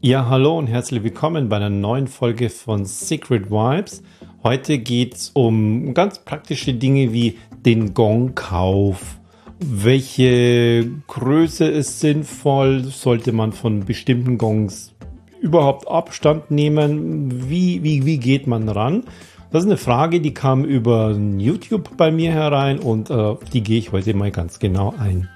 Ja, hallo und herzlich willkommen bei einer neuen Folge von Secret Vibes. Heute geht es um ganz praktische Dinge wie den Gongkauf. Welche Größe ist sinnvoll? Sollte man von bestimmten Gongs überhaupt Abstand nehmen? Wie, wie, wie geht man ran? Das ist eine Frage, die kam über YouTube bei mir herein und äh, die gehe ich heute mal ganz genau ein.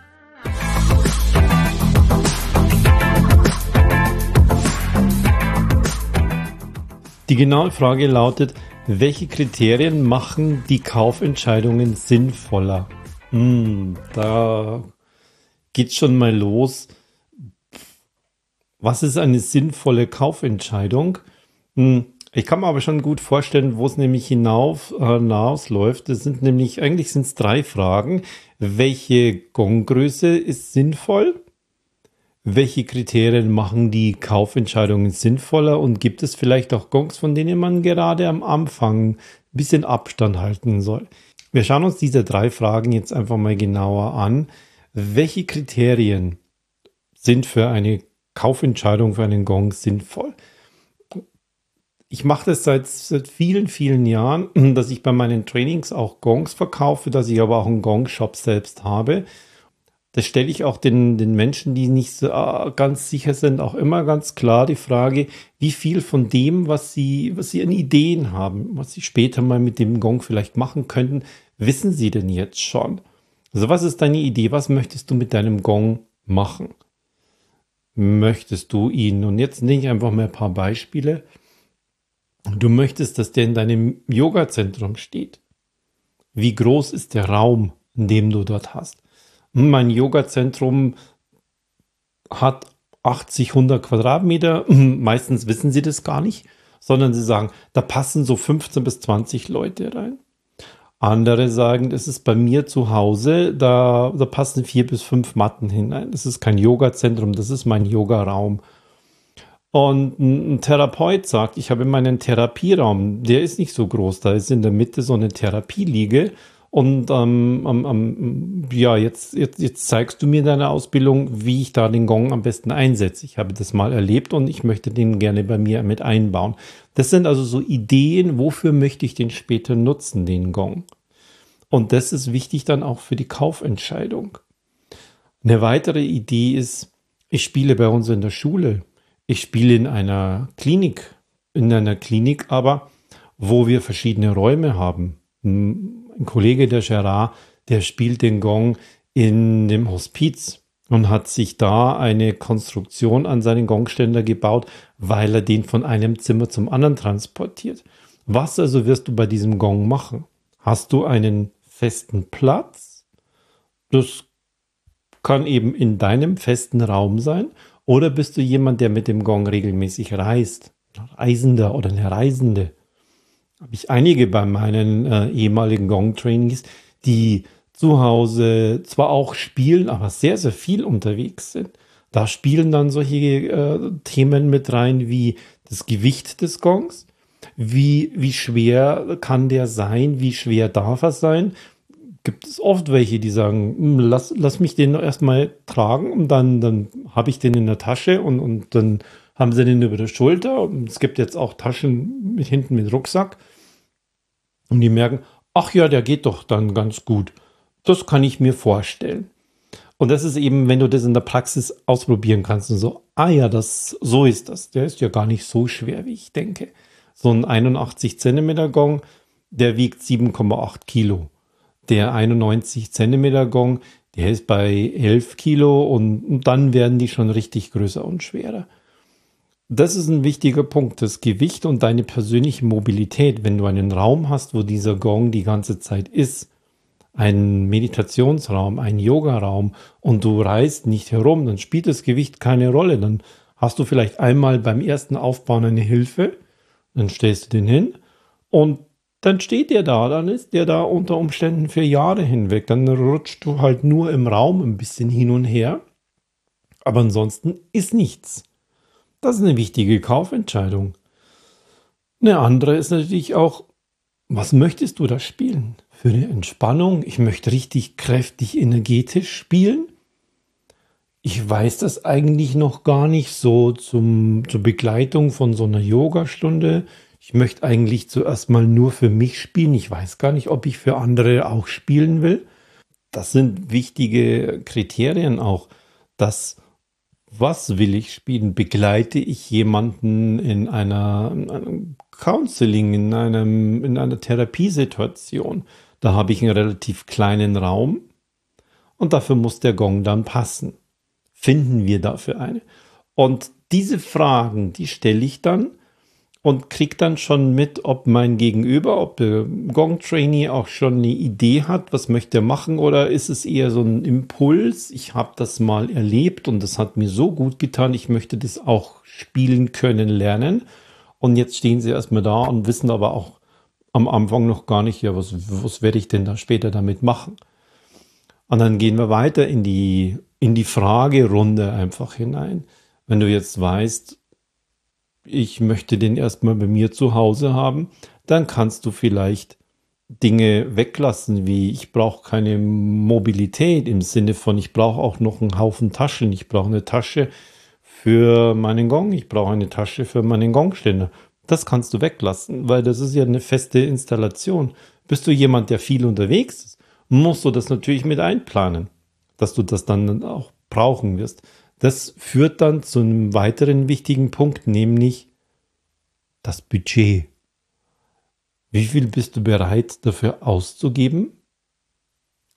Die genaue Frage lautet, welche Kriterien machen die Kaufentscheidungen sinnvoller? Hm, da geht schon mal los. Was ist eine sinnvolle Kaufentscheidung? Hm, ich kann mir aber schon gut vorstellen, wo es nämlich hinauf, hinausläuft. Das sind nämlich, eigentlich sind es drei Fragen. Welche Gonggröße ist sinnvoll? Welche Kriterien machen die Kaufentscheidungen sinnvoller und gibt es vielleicht auch Gongs, von denen man gerade am Anfang ein bisschen Abstand halten soll? Wir schauen uns diese drei Fragen jetzt einfach mal genauer an. Welche Kriterien sind für eine Kaufentscheidung für einen Gong sinnvoll? Ich mache das seit, seit vielen, vielen Jahren, dass ich bei meinen Trainings auch Gongs verkaufe, dass ich aber auch einen Gong-Shop selbst habe das stelle ich auch den, den Menschen, die nicht so äh, ganz sicher sind, auch immer ganz klar die Frage, wie viel von dem, was sie, was sie an Ideen haben, was sie später mal mit dem Gong vielleicht machen könnten, wissen sie denn jetzt schon? Also was ist deine Idee? Was möchtest du mit deinem Gong machen? Möchtest du ihn, und jetzt nehme ich einfach mal ein paar Beispiele, du möchtest, dass der in deinem Yoga-Zentrum steht. Wie groß ist der Raum, in dem du dort hast? Mein Yoga-Zentrum hat 80, 100 Quadratmeter. Meistens wissen sie das gar nicht, sondern sie sagen, da passen so 15 bis 20 Leute rein. Andere sagen, das ist bei mir zu Hause, da, da passen vier bis fünf Matten hinein. Das ist kein Yoga-Zentrum, das ist mein Yoga-Raum. Und ein Therapeut sagt, ich habe meinen Therapieraum, der ist nicht so groß, da ist in der Mitte so eine Therapieliege und ähm, ähm, ja, jetzt, jetzt, jetzt zeigst du mir deine Ausbildung, wie ich da den Gong am besten einsetze. Ich habe das mal erlebt und ich möchte den gerne bei mir mit einbauen. Das sind also so Ideen, wofür möchte ich den später nutzen, den Gong. Und das ist wichtig dann auch für die Kaufentscheidung. Eine weitere Idee ist, ich spiele bei uns in der Schule. Ich spiele in einer Klinik, in einer Klinik aber, wo wir verschiedene Räume haben ein Kollege der Gerard, der spielt den Gong in dem Hospiz und hat sich da eine Konstruktion an seinen Gongständer gebaut, weil er den von einem Zimmer zum anderen transportiert. Was also wirst du bei diesem Gong machen? Hast du einen festen Platz? Das kann eben in deinem festen Raum sein. Oder bist du jemand, der mit dem Gong regelmäßig reist? Reisender oder eine Reisende? Habe ich einige bei meinen äh, ehemaligen Gong-Trainees, die zu Hause zwar auch spielen, aber sehr, sehr viel unterwegs sind. Da spielen dann solche äh, Themen mit rein wie das Gewicht des Gongs, wie, wie schwer kann der sein, wie schwer darf er sein. Gibt es oft welche, die sagen, hm, lass, lass mich den erstmal tragen und dann, dann habe ich den in der Tasche und, und dann haben sie den über der Schulter. Und es gibt jetzt auch Taschen mit hinten mit Rucksack. Und die merken, ach ja, der geht doch dann ganz gut. Das kann ich mir vorstellen. Und das ist eben, wenn du das in der Praxis ausprobieren kannst und so, ah ja, das, so ist das. Der ist ja gar nicht so schwer, wie ich denke. So ein 81 Zentimeter Gong, der wiegt 7,8 Kilo. Der 91 Zentimeter Gong, der ist bei 11 Kilo und, und dann werden die schon richtig größer und schwerer. Das ist ein wichtiger Punkt, das Gewicht und deine persönliche Mobilität. Wenn du einen Raum hast, wo dieser Gong die ganze Zeit ist, ein Meditationsraum, ein Yogaraum und du reist nicht herum, dann spielt das Gewicht keine Rolle. Dann hast du vielleicht einmal beim ersten Aufbauen eine Hilfe, dann stellst du den hin und dann steht der da, dann ist der da unter Umständen für Jahre hinweg. Dann rutscht du halt nur im Raum ein bisschen hin und her, aber ansonsten ist nichts. Das ist eine wichtige Kaufentscheidung. Eine andere ist natürlich auch, was möchtest du da spielen? Für eine Entspannung? Ich möchte richtig kräftig energetisch spielen. ich weiß das eigentlich noch gar nicht so zum, zur Begleitung von so einer Yogastunde. Ich möchte eigentlich zuerst mal nur für mich spielen. Ich weiß gar nicht, ob ich für andere auch spielen will. Das sind wichtige Kriterien auch. Das, was will ich spielen? Begleite ich jemanden in einer, in einem Counseling, in, einem, in einer Therapiesituation? Da habe ich einen relativ kleinen Raum und dafür muss der Gong dann passen finden wir dafür eine? Und diese Fragen, die stelle ich dann und kriege dann schon mit, ob mein Gegenüber, ob der Gong-Trainee auch schon eine Idee hat, was möchte er machen oder ist es eher so ein Impuls, ich habe das mal erlebt und das hat mir so gut getan, ich möchte das auch spielen können, lernen. Und jetzt stehen sie erstmal da und wissen aber auch am Anfang noch gar nicht, ja, was, was werde ich denn da später damit machen? Und dann gehen wir weiter in die in die Fragerunde einfach hinein. Wenn du jetzt weißt, ich möchte den erstmal bei mir zu Hause haben, dann kannst du vielleicht Dinge weglassen, wie ich brauche keine Mobilität im Sinne von, ich brauche auch noch einen Haufen Taschen. Ich brauche eine Tasche für meinen Gong, ich brauche eine Tasche für meinen Gongständer. Das kannst du weglassen, weil das ist ja eine feste Installation. Bist du jemand, der viel unterwegs ist, musst du das natürlich mit einplanen dass du das dann auch brauchen wirst. Das führt dann zu einem weiteren wichtigen Punkt, nämlich das Budget. Wie viel bist du bereit dafür auszugeben?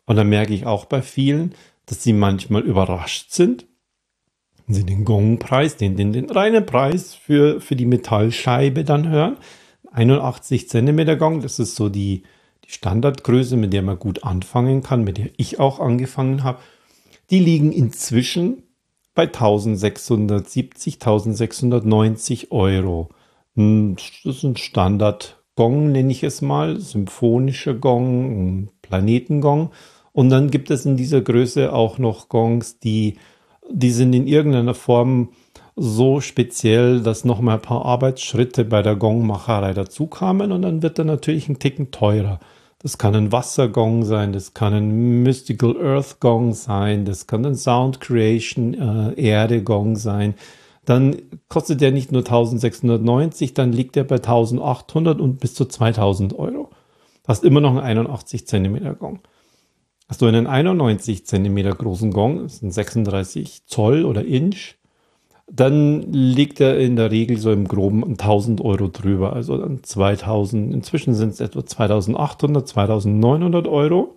Und dann merke ich auch bei vielen, dass sie manchmal überrascht sind. Sie den Gongpreis, den, den, den reinen Preis für, für die Metallscheibe dann hören. 81 Zentimeter Gong, das ist so die, die Standardgröße, mit der man gut anfangen kann, mit der ich auch angefangen habe. Die liegen inzwischen bei 1670, 1690 Euro. Hm, das ist ein Standard-Gong, nenne ich es mal, symphonischer Gong, Planetengong. Und dann gibt es in dieser Größe auch noch Gongs, die, die sind in irgendeiner Form so speziell, dass noch mal ein paar Arbeitsschritte bei der Gongmacherei dazu kamen und dann wird er natürlich ein Ticken teurer. Das kann ein Wassergong sein, das kann ein Mystical Earth Gong sein, das kann ein Sound Creation äh, Erde Gong sein. Dann kostet der nicht nur 1690, dann liegt er bei 1800 und bis zu 2000 Euro. Hast immer noch einen 81 Zentimeter Gong. Hast du einen 91 Zentimeter großen Gong, das ist ein 36 Zoll oder Inch, dann liegt er in der Regel so im Groben 1000 Euro drüber. Also dann 2000, inzwischen sind es etwa 2800, 2900 Euro.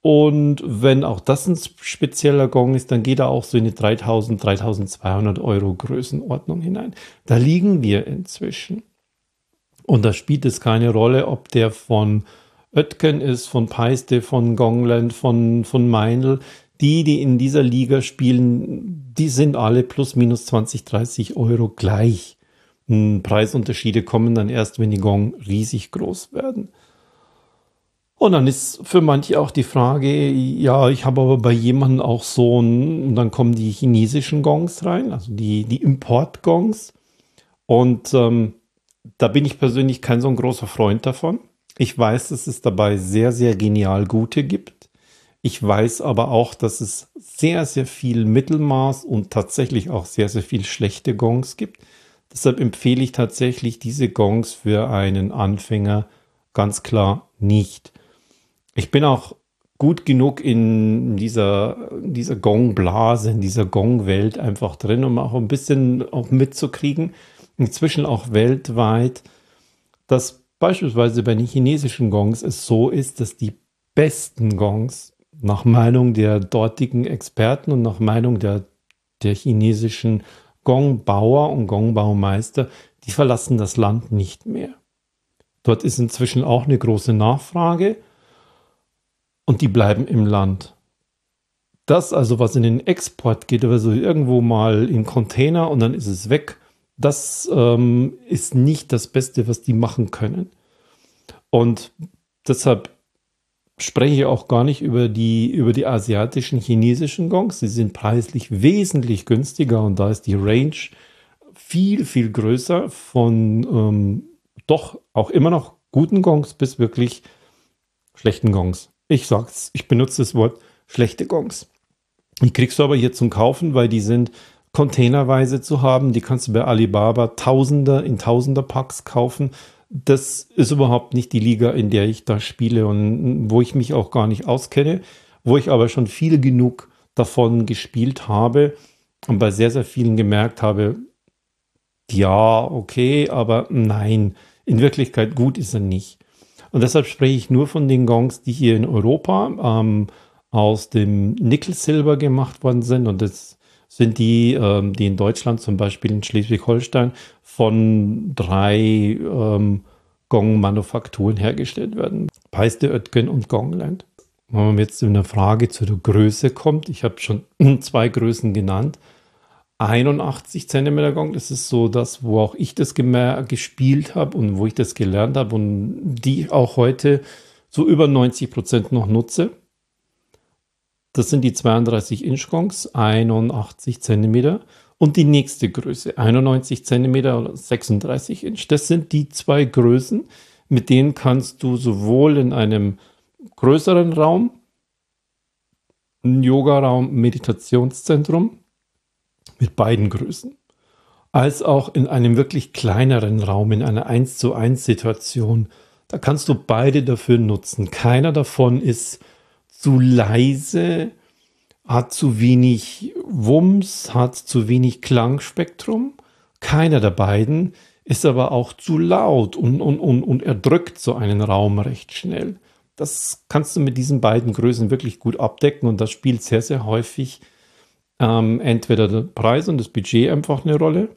Und wenn auch das ein spezieller Gong ist, dann geht er auch so in die 3000, 3200 Euro Größenordnung hinein. Da liegen wir inzwischen. Und da spielt es keine Rolle, ob der von Oetken ist, von Peiste, von Gongland, von, von Meinl die, die in dieser Liga spielen, die sind alle plus minus 20, 30 Euro gleich. Hm, Preisunterschiede kommen dann erst, wenn die Gong riesig groß werden. Und dann ist für manche auch die Frage, ja, ich habe aber bei jemandem auch so ein, und dann kommen die chinesischen Gongs rein, also die, die Importgongs. Und ähm, da bin ich persönlich kein so ein großer Freund davon. Ich weiß, dass es dabei sehr, sehr genial gute gibt. Ich weiß aber auch, dass es sehr, sehr viel Mittelmaß und tatsächlich auch sehr, sehr viel schlechte Gongs gibt. Deshalb empfehle ich tatsächlich diese Gongs für einen Anfänger ganz klar nicht. Ich bin auch gut genug in dieser, dieser Gongblase, in dieser Gongwelt einfach drin, um auch ein bisschen auch mitzukriegen, inzwischen auch weltweit, dass beispielsweise bei den chinesischen Gongs es so ist, dass die besten Gongs nach Meinung der dortigen Experten und nach Meinung der, der chinesischen Gongbauer und Gongbaumeister, die verlassen das Land nicht mehr. Dort ist inzwischen auch eine große Nachfrage und die bleiben im Land. Das also, was in den Export geht, also irgendwo mal in Container und dann ist es weg, das ähm, ist nicht das Beste, was die machen können. Und deshalb spreche ich auch gar nicht über die, über die asiatischen chinesischen Gongs. Sie sind preislich wesentlich günstiger und da ist die Range viel, viel größer von ähm, doch auch immer noch guten Gongs bis wirklich schlechten Gongs. Ich sag's, ich benutze das Wort schlechte Gongs. Die kriegst du aber hier zum Kaufen, weil die sind containerweise zu haben. Die kannst du bei Alibaba Tausender in Tausender Packs kaufen. Das ist überhaupt nicht die Liga, in der ich da spiele und wo ich mich auch gar nicht auskenne, wo ich aber schon viel genug davon gespielt habe und bei sehr, sehr vielen gemerkt habe, ja, okay, aber nein, in Wirklichkeit gut ist er nicht. Und deshalb spreche ich nur von den Gongs, die hier in Europa ähm, aus dem Nickel-Silber gemacht worden sind. Und das sind die, ähm, die in Deutschland, zum Beispiel in Schleswig-Holstein, von drei ähm, Gong-Manufakturen hergestellt werden. Peiste, Oetken und Gongland. Wenn man jetzt in der Frage zu der Größe kommt, ich habe schon zwei Größen genannt. 81 cm Gong, das ist so das, wo auch ich das gespielt habe und wo ich das gelernt habe und die auch heute so über 90 Prozent noch nutze. Das sind die 32 Inch Gongs, 81 cm und die nächste Größe, 91 cm oder 36 Inch. Das sind die zwei Größen, mit denen kannst du sowohl in einem größeren Raum, ein Yoga-Raum, Meditationszentrum, mit beiden Größen, als auch in einem wirklich kleineren Raum, in einer 1 zu 1 Situation. Da kannst du beide dafür nutzen. Keiner davon ist zu leise, hat zu wenig Wumms, hat zu wenig Klangspektrum. Keiner der beiden ist aber auch zu laut und, und, und, und erdrückt so einen Raum recht schnell. Das kannst du mit diesen beiden Größen wirklich gut abdecken und das spielt sehr, sehr häufig ähm, entweder der Preis und das Budget einfach eine Rolle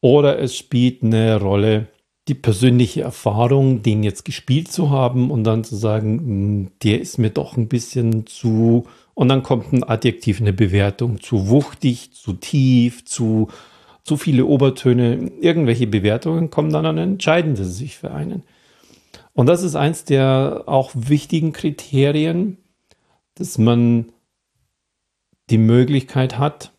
oder es spielt eine Rolle die persönliche Erfahrung, den jetzt gespielt zu haben und dann zu sagen, hm, der ist mir doch ein bisschen zu und dann kommt ein Adjektiv, eine Bewertung, zu wuchtig, zu tief, zu, zu viele Obertöne. Irgendwelche Bewertungen kommen dann, dann entscheiden sie sich für einen. Und das ist eins der auch wichtigen Kriterien, dass man die Möglichkeit hat,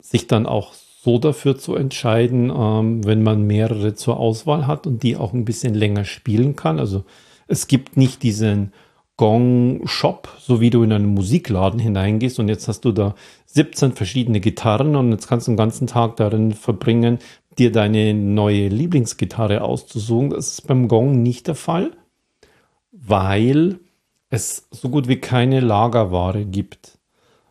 sich dann auch so dafür zu entscheiden, ähm, wenn man mehrere zur Auswahl hat und die auch ein bisschen länger spielen kann. Also es gibt nicht diesen Gong-Shop, so wie du in einen Musikladen hineingehst und jetzt hast du da 17 verschiedene Gitarren und jetzt kannst du den ganzen Tag darin verbringen, dir deine neue Lieblingsgitarre auszusuchen. Das ist beim Gong nicht der Fall, weil es so gut wie keine Lagerware gibt.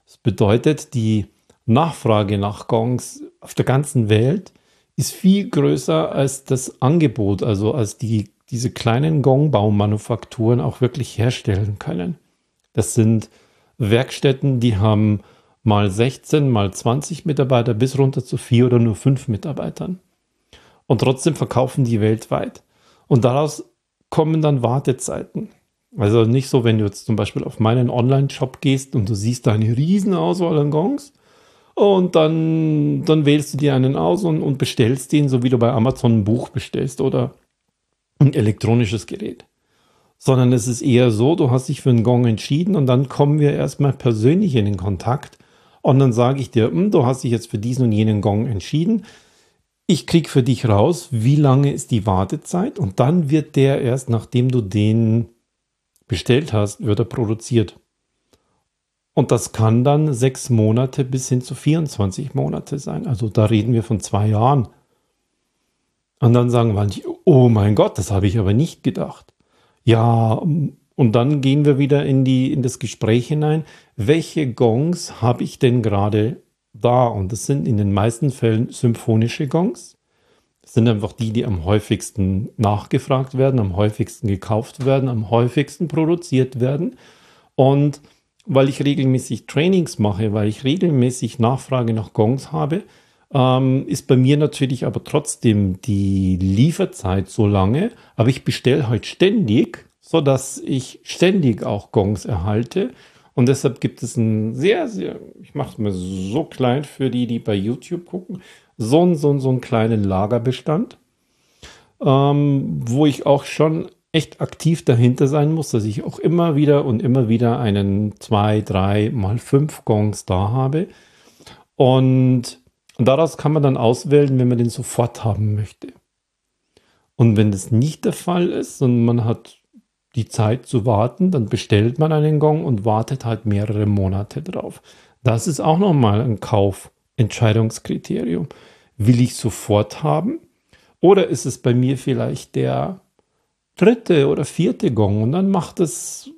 Das bedeutet, die Nachfrage nach Gongs auf der ganzen Welt ist viel größer als das Angebot, also als die, diese kleinen Gongbaumanufakturen auch wirklich herstellen können. Das sind Werkstätten, die haben mal 16, mal 20 Mitarbeiter bis runter zu vier oder nur fünf Mitarbeitern. Und trotzdem verkaufen die weltweit. Und daraus kommen dann Wartezeiten. Also nicht so, wenn du jetzt zum Beispiel auf meinen Online-Shop gehst und du siehst da eine riesen Auswahl an Gongs und dann, dann wählst du dir einen aus und, und bestellst den, so wie du bei Amazon ein Buch bestellst oder ein elektronisches Gerät. Sondern es ist eher so, du hast dich für einen Gong entschieden und dann kommen wir erstmal persönlich in den Kontakt und dann sage ich dir, hm, du hast dich jetzt für diesen und jenen Gong entschieden. Ich kriege für dich raus, wie lange ist die Wartezeit und dann wird der erst, nachdem du den bestellt hast, wird er produziert. Und das kann dann sechs Monate bis hin zu 24 Monate sein. Also da reden wir von zwei Jahren. Und dann sagen manche, oh mein Gott, das habe ich aber nicht gedacht. Ja, und dann gehen wir wieder in, die, in das Gespräch hinein. Welche Gongs habe ich denn gerade da? Und das sind in den meisten Fällen symphonische Gongs. Das sind einfach die, die am häufigsten nachgefragt werden, am häufigsten gekauft werden, am häufigsten produziert werden. Und weil ich regelmäßig Trainings mache, weil ich regelmäßig Nachfrage nach Gongs habe, ähm, ist bei mir natürlich aber trotzdem die Lieferzeit so lange. Aber ich bestelle halt ständig, sodass ich ständig auch Gongs erhalte. Und deshalb gibt es ein sehr, sehr, ich mache es mir so klein für die, die bei YouTube gucken, so, so, so einen kleinen Lagerbestand, ähm, wo ich auch schon echt aktiv dahinter sein muss, dass ich auch immer wieder und immer wieder einen zwei, drei mal fünf Gongs da habe. Und, und daraus kann man dann auswählen, wenn man den sofort haben möchte. Und wenn das nicht der Fall ist und man hat die Zeit zu warten, dann bestellt man einen Gong und wartet halt mehrere Monate drauf. Das ist auch nochmal ein Kaufentscheidungskriterium. Will ich sofort haben? Oder ist es bei mir vielleicht der dritte oder vierte Gong und dann macht es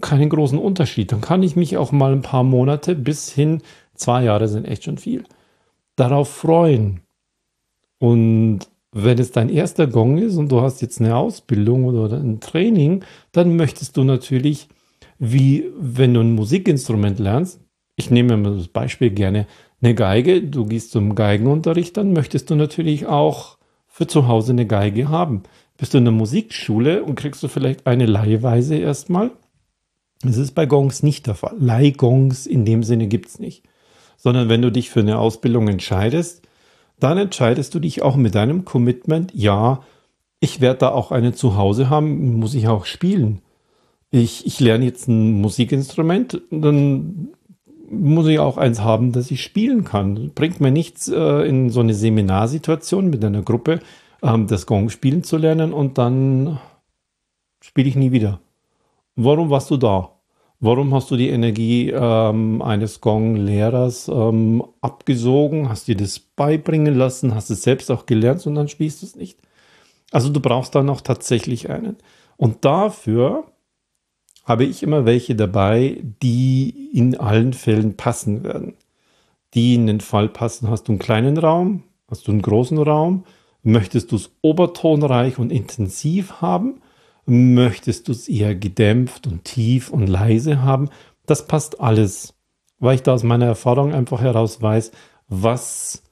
keinen großen Unterschied. Dann kann ich mich auch mal ein paar Monate bis hin, zwei Jahre sind echt schon viel, darauf freuen. Und wenn es dein erster Gong ist und du hast jetzt eine Ausbildung oder ein Training, dann möchtest du natürlich, wie wenn du ein Musikinstrument lernst, ich nehme mir das Beispiel gerne, eine Geige, du gehst zum Geigenunterricht, dann möchtest du natürlich auch für zu Hause eine Geige haben. Bist du in der Musikschule und kriegst du vielleicht eine leihweise erstmal. Das ist bei Gongs nicht der Fall. Leihgongs in dem Sinne gibt es nicht. Sondern wenn du dich für eine Ausbildung entscheidest, dann entscheidest du dich auch mit deinem Commitment, ja, ich werde da auch eine zu Hause haben, muss ich auch spielen. Ich, ich lerne jetzt ein Musikinstrument, dann muss ich auch eins haben, das ich spielen kann. Bringt mir nichts, äh, in so eine Seminarsituation mit einer Gruppe ähm, das Gong spielen zu lernen und dann spiele ich nie wieder. Warum warst du da? Warum hast du die Energie ähm, eines Gong-Lehrers ähm, abgesogen? Hast dir das beibringen lassen? Hast es selbst auch gelernt und dann spielst du es nicht? Also du brauchst da noch tatsächlich einen. Und dafür habe ich immer welche dabei, die in allen Fällen passen werden. Die in den Fall passen, hast du einen kleinen Raum, hast du einen großen Raum, möchtest du es obertonreich und intensiv haben, Möchtest du es eher gedämpft und tief und leise haben? Das passt alles, weil ich da aus meiner Erfahrung einfach heraus weiß, was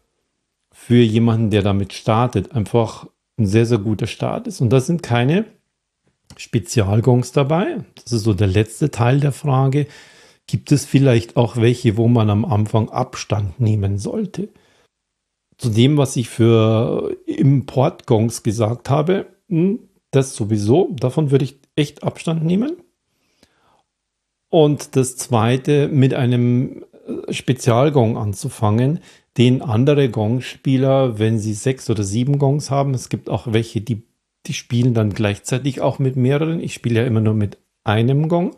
für jemanden, der damit startet, einfach ein sehr, sehr guter Start ist. Und da sind keine Spezialgongs dabei. Das ist so der letzte Teil der Frage. Gibt es vielleicht auch welche, wo man am Anfang Abstand nehmen sollte? Zu dem, was ich für Importgongs gesagt habe, hm, das sowieso, davon würde ich echt Abstand nehmen. Und das zweite, mit einem äh, Spezialgong anzufangen, den andere Gongspieler, wenn sie sechs oder sieben Gongs haben, es gibt auch welche, die, die spielen dann gleichzeitig auch mit mehreren. Ich spiele ja immer nur mit einem Gong,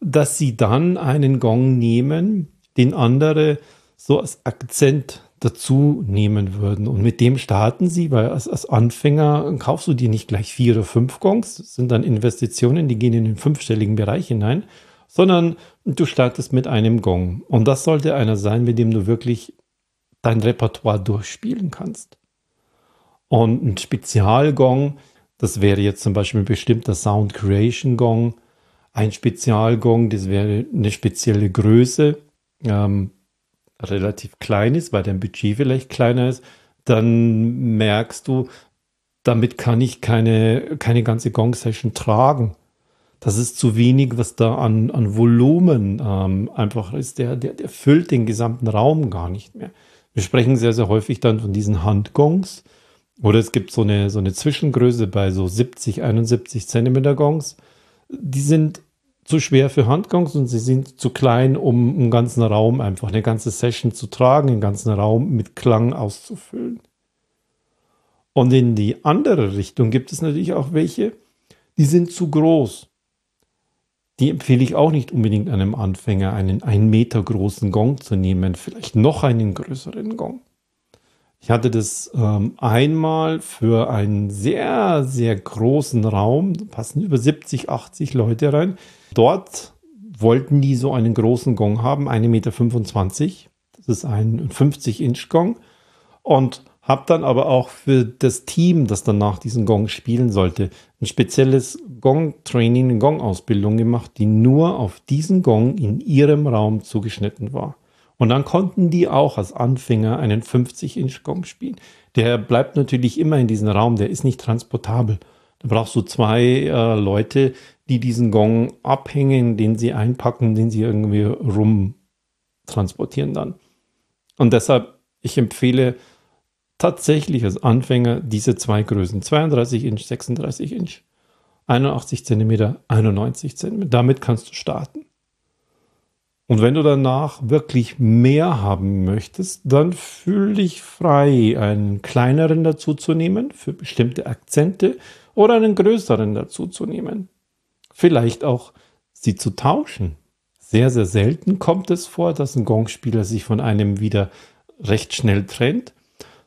dass sie dann einen Gong nehmen, den andere so als Akzent dazu nehmen würden. Und mit dem starten sie, weil als, als Anfänger kaufst du dir nicht gleich vier oder fünf Gongs, das sind dann Investitionen, die gehen in den fünfstelligen Bereich hinein, sondern du startest mit einem Gong. Und das sollte einer sein, mit dem du wirklich dein Repertoire durchspielen kannst. Und ein Spezialgong, das wäre jetzt zum Beispiel ein bestimmter Sound Creation Gong. Ein Spezialgong, das wäre eine spezielle Größe. Ähm, relativ klein ist, weil dein Budget vielleicht kleiner ist, dann merkst du, damit kann ich keine, keine ganze Gong-Session tragen. Das ist zu wenig, was da an, an Volumen ähm, einfach ist. Der, der, der füllt den gesamten Raum gar nicht mehr. Wir sprechen sehr, sehr häufig dann von diesen Handgongs. Oder es gibt so eine, so eine Zwischengröße bei so 70, 71 Zentimeter Gongs. Die sind zu schwer für Handgongs und sie sind zu klein, um einen ganzen Raum einfach, eine ganze Session zu tragen, einen ganzen Raum mit Klang auszufüllen. Und in die andere Richtung gibt es natürlich auch welche, die sind zu groß. Die empfehle ich auch nicht unbedingt einem Anfänger, einen ein Meter großen Gong zu nehmen, vielleicht noch einen größeren Gong. Ich hatte das ähm, einmal für einen sehr, sehr großen Raum, da passen über 70, 80 Leute rein. Dort wollten die so einen großen Gong haben, 1,25 Meter. Das ist ein 50-Inch-Gong. Und habe dann aber auch für das Team, das danach diesen Gong spielen sollte, ein spezielles Gong-Training, eine Gong-Ausbildung gemacht, die nur auf diesen Gong in ihrem Raum zugeschnitten war. Und dann konnten die auch als Anfänger einen 50-Inch-Gong spielen. Der bleibt natürlich immer in diesem Raum, der ist nicht transportabel. Da brauchst du zwei äh, Leute, die diesen Gong abhängen, den sie einpacken, den sie irgendwie rum transportieren dann. Und deshalb, ich empfehle tatsächlich als Anfänger diese zwei Größen, 32 Inch, 36 Inch, 81 cm, 91 cm. Damit kannst du starten. Und wenn du danach wirklich mehr haben möchtest, dann fühl dich frei, einen kleineren dazu zu nehmen für bestimmte Akzente oder einen größeren dazu zu nehmen. Vielleicht auch sie zu tauschen. Sehr, sehr selten kommt es vor, dass ein Gongspieler sich von einem wieder recht schnell trennt,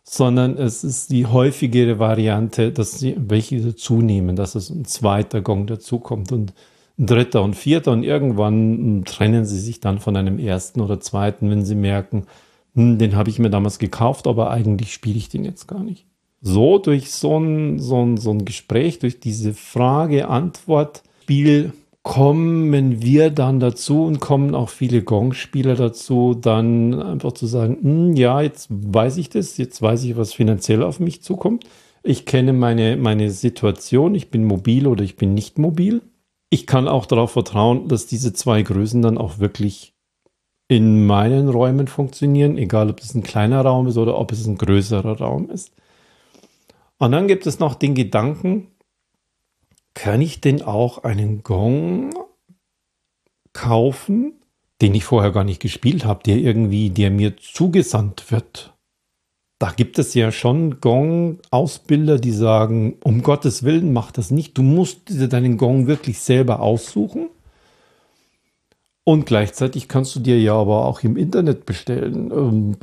sondern es ist die häufigere Variante, dass sie welche zunehmen, dass es ein zweiter Gong dazukommt und ein dritter und vierter und irgendwann trennen sie sich dann von einem ersten oder zweiten, wenn sie merken, hm, den habe ich mir damals gekauft, aber eigentlich spiele ich den jetzt gar nicht. So durch so ein, so ein, so ein Gespräch, durch diese Frage-Antwort-Spiel kommen wir dann dazu und kommen auch viele Gong-Spieler dazu, dann einfach zu sagen, hm, ja, jetzt weiß ich das, jetzt weiß ich, was finanziell auf mich zukommt. Ich kenne meine, meine Situation, ich bin mobil oder ich bin nicht mobil. Ich kann auch darauf vertrauen, dass diese zwei Größen dann auch wirklich in meinen Räumen funktionieren, egal ob es ein kleiner Raum ist oder ob es ein größerer Raum ist. Und dann gibt es noch den Gedanken, kann ich denn auch einen Gong kaufen, den ich vorher gar nicht gespielt habe, der irgendwie, der mir zugesandt wird? Da gibt es ja schon Gong-Ausbilder, die sagen, um Gottes Willen, mach das nicht. Du musst deinen Gong wirklich selber aussuchen. Und gleichzeitig kannst du dir ja aber auch im Internet bestellen. Ähm,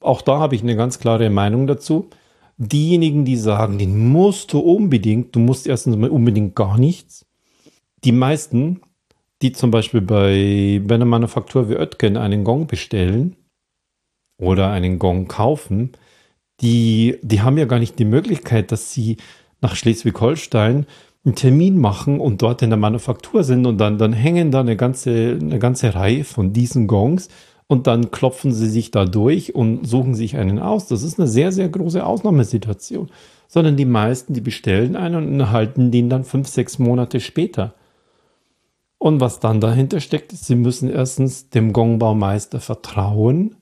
auch da habe ich eine ganz klare Meinung dazu diejenigen, die sagen, den musst du unbedingt, du musst erstens mal unbedingt gar nichts. Die meisten, die zum Beispiel bei, bei einer Manufaktur wie Oetken einen Gong bestellen oder einen Gong kaufen, die, die haben ja gar nicht die Möglichkeit, dass sie nach Schleswig-Holstein einen Termin machen und dort in der Manufaktur sind und dann, dann hängen da eine ganze, eine ganze Reihe von diesen Gongs und dann klopfen sie sich da durch und suchen sich einen aus. Das ist eine sehr, sehr große Ausnahmesituation. Sondern die meisten, die bestellen einen und erhalten den dann fünf, sechs Monate später. Und was dann dahinter steckt, ist, sie müssen erstens dem Gongbaumeister vertrauen,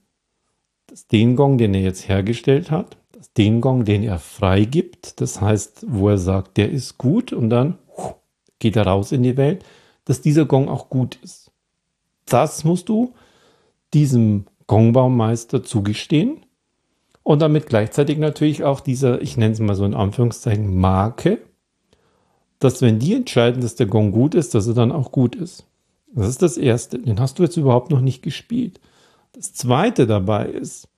dass den Gong, den er jetzt hergestellt hat, dass den Gong, den er freigibt, das heißt, wo er sagt, der ist gut und dann geht er raus in die Welt, dass dieser Gong auch gut ist. Das musst du diesem Gongbaumeister zugestehen und damit gleichzeitig natürlich auch dieser, ich nenne es mal so in Anführungszeichen, Marke, dass wenn die entscheiden, dass der Gong gut ist, dass er dann auch gut ist. Das ist das Erste. Den hast du jetzt überhaupt noch nicht gespielt. Das Zweite dabei ist,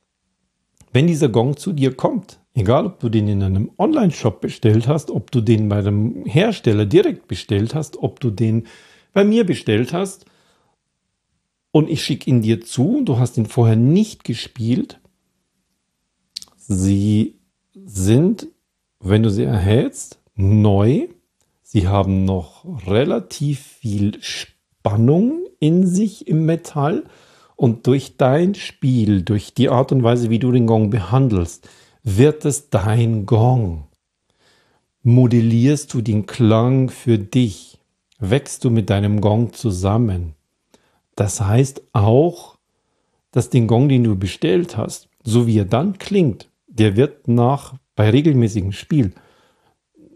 wenn dieser Gong zu dir kommt, egal ob du den in einem Online-Shop bestellt hast, ob du den bei einem Hersteller direkt bestellt hast, ob du den bei mir bestellt hast, und ich schicke ihn dir zu, du hast ihn vorher nicht gespielt. Sie sind, wenn du sie erhältst, neu. Sie haben noch relativ viel Spannung in sich im Metall. Und durch dein Spiel, durch die Art und Weise, wie du den Gong behandelst, wird es dein Gong. Modellierst du den Klang für dich? Wächst du mit deinem Gong zusammen? Das heißt auch, dass den Gong, den du bestellt hast, so wie er dann klingt, der wird nach, bei regelmäßigem Spiel,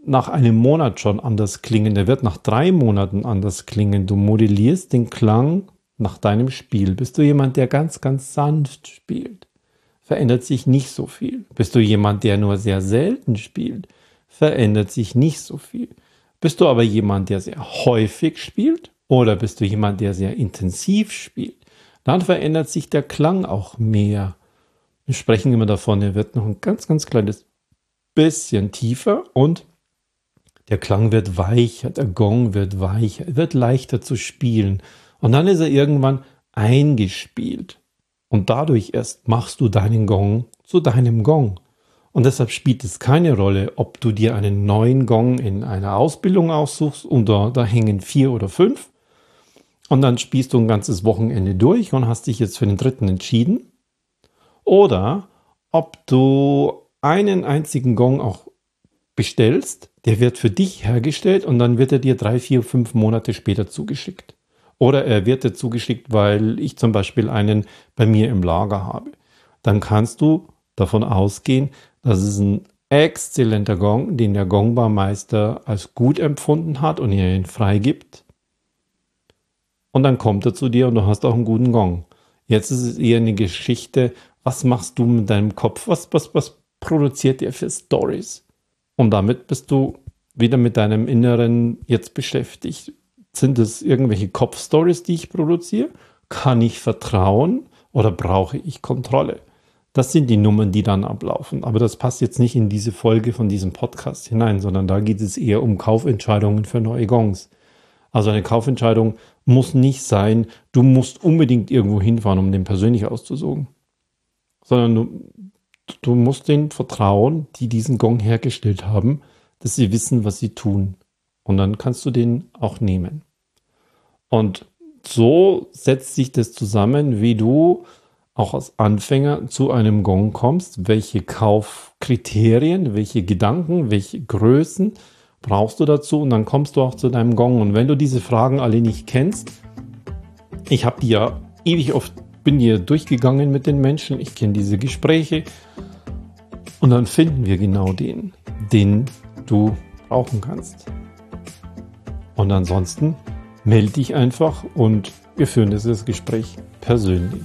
nach einem Monat schon anders klingen. Der wird nach drei Monaten anders klingen. Du modellierst den Klang nach deinem Spiel. Bist du jemand, der ganz, ganz sanft spielt? Verändert sich nicht so viel. Bist du jemand, der nur sehr selten spielt? Verändert sich nicht so viel. Bist du aber jemand, der sehr häufig spielt? Oder bist du jemand, der sehr intensiv spielt? Dann verändert sich der Klang auch mehr. Wir sprechen immer davon, er wird noch ein ganz, ganz kleines bisschen tiefer und der Klang wird weicher, der Gong wird weicher, er wird leichter zu spielen. Und dann ist er irgendwann eingespielt. Und dadurch erst machst du deinen Gong zu deinem Gong. Und deshalb spielt es keine Rolle, ob du dir einen neuen Gong in einer Ausbildung aussuchst und da, da hängen vier oder fünf und dann spielst du ein ganzes Wochenende durch und hast dich jetzt für den dritten entschieden. Oder ob du einen einzigen Gong auch bestellst, der wird für dich hergestellt und dann wird er dir drei, vier, fünf Monate später zugeschickt. Oder er wird dir zugeschickt, weil ich zum Beispiel einen bei mir im Lager habe. Dann kannst du davon ausgehen, dass es ein exzellenter Gong, den der Gongbarmeister als gut empfunden hat und er ihn freigibt und dann kommt er zu dir und du hast auch einen guten Gong. Jetzt ist es eher eine Geschichte, was machst du mit deinem Kopf? Was, was, was produziert ihr für Stories? Und damit bist du wieder mit deinem Inneren jetzt beschäftigt. Sind es irgendwelche Kopfstories, die ich produziere? Kann ich vertrauen oder brauche ich Kontrolle? Das sind die Nummern, die dann ablaufen. Aber das passt jetzt nicht in diese Folge von diesem Podcast hinein, sondern da geht es eher um Kaufentscheidungen für neue Gongs. Also eine Kaufentscheidung muss nicht sein, du musst unbedingt irgendwo hinfahren, um den persönlich auszusuchen. Sondern du, du musst denen vertrauen, die diesen Gong hergestellt haben, dass sie wissen, was sie tun. Und dann kannst du den auch nehmen. Und so setzt sich das zusammen, wie du auch als Anfänger zu einem Gong kommst, welche Kaufkriterien, welche Gedanken, welche Größen brauchst du dazu und dann kommst du auch zu deinem Gong. Und wenn du diese Fragen alle nicht kennst, ich habe die ja ewig oft, bin hier durchgegangen mit den Menschen, ich kenne diese Gespräche und dann finden wir genau den, den du brauchen kannst. Und ansonsten melde dich einfach und wir führen dieses Gespräch persönlich.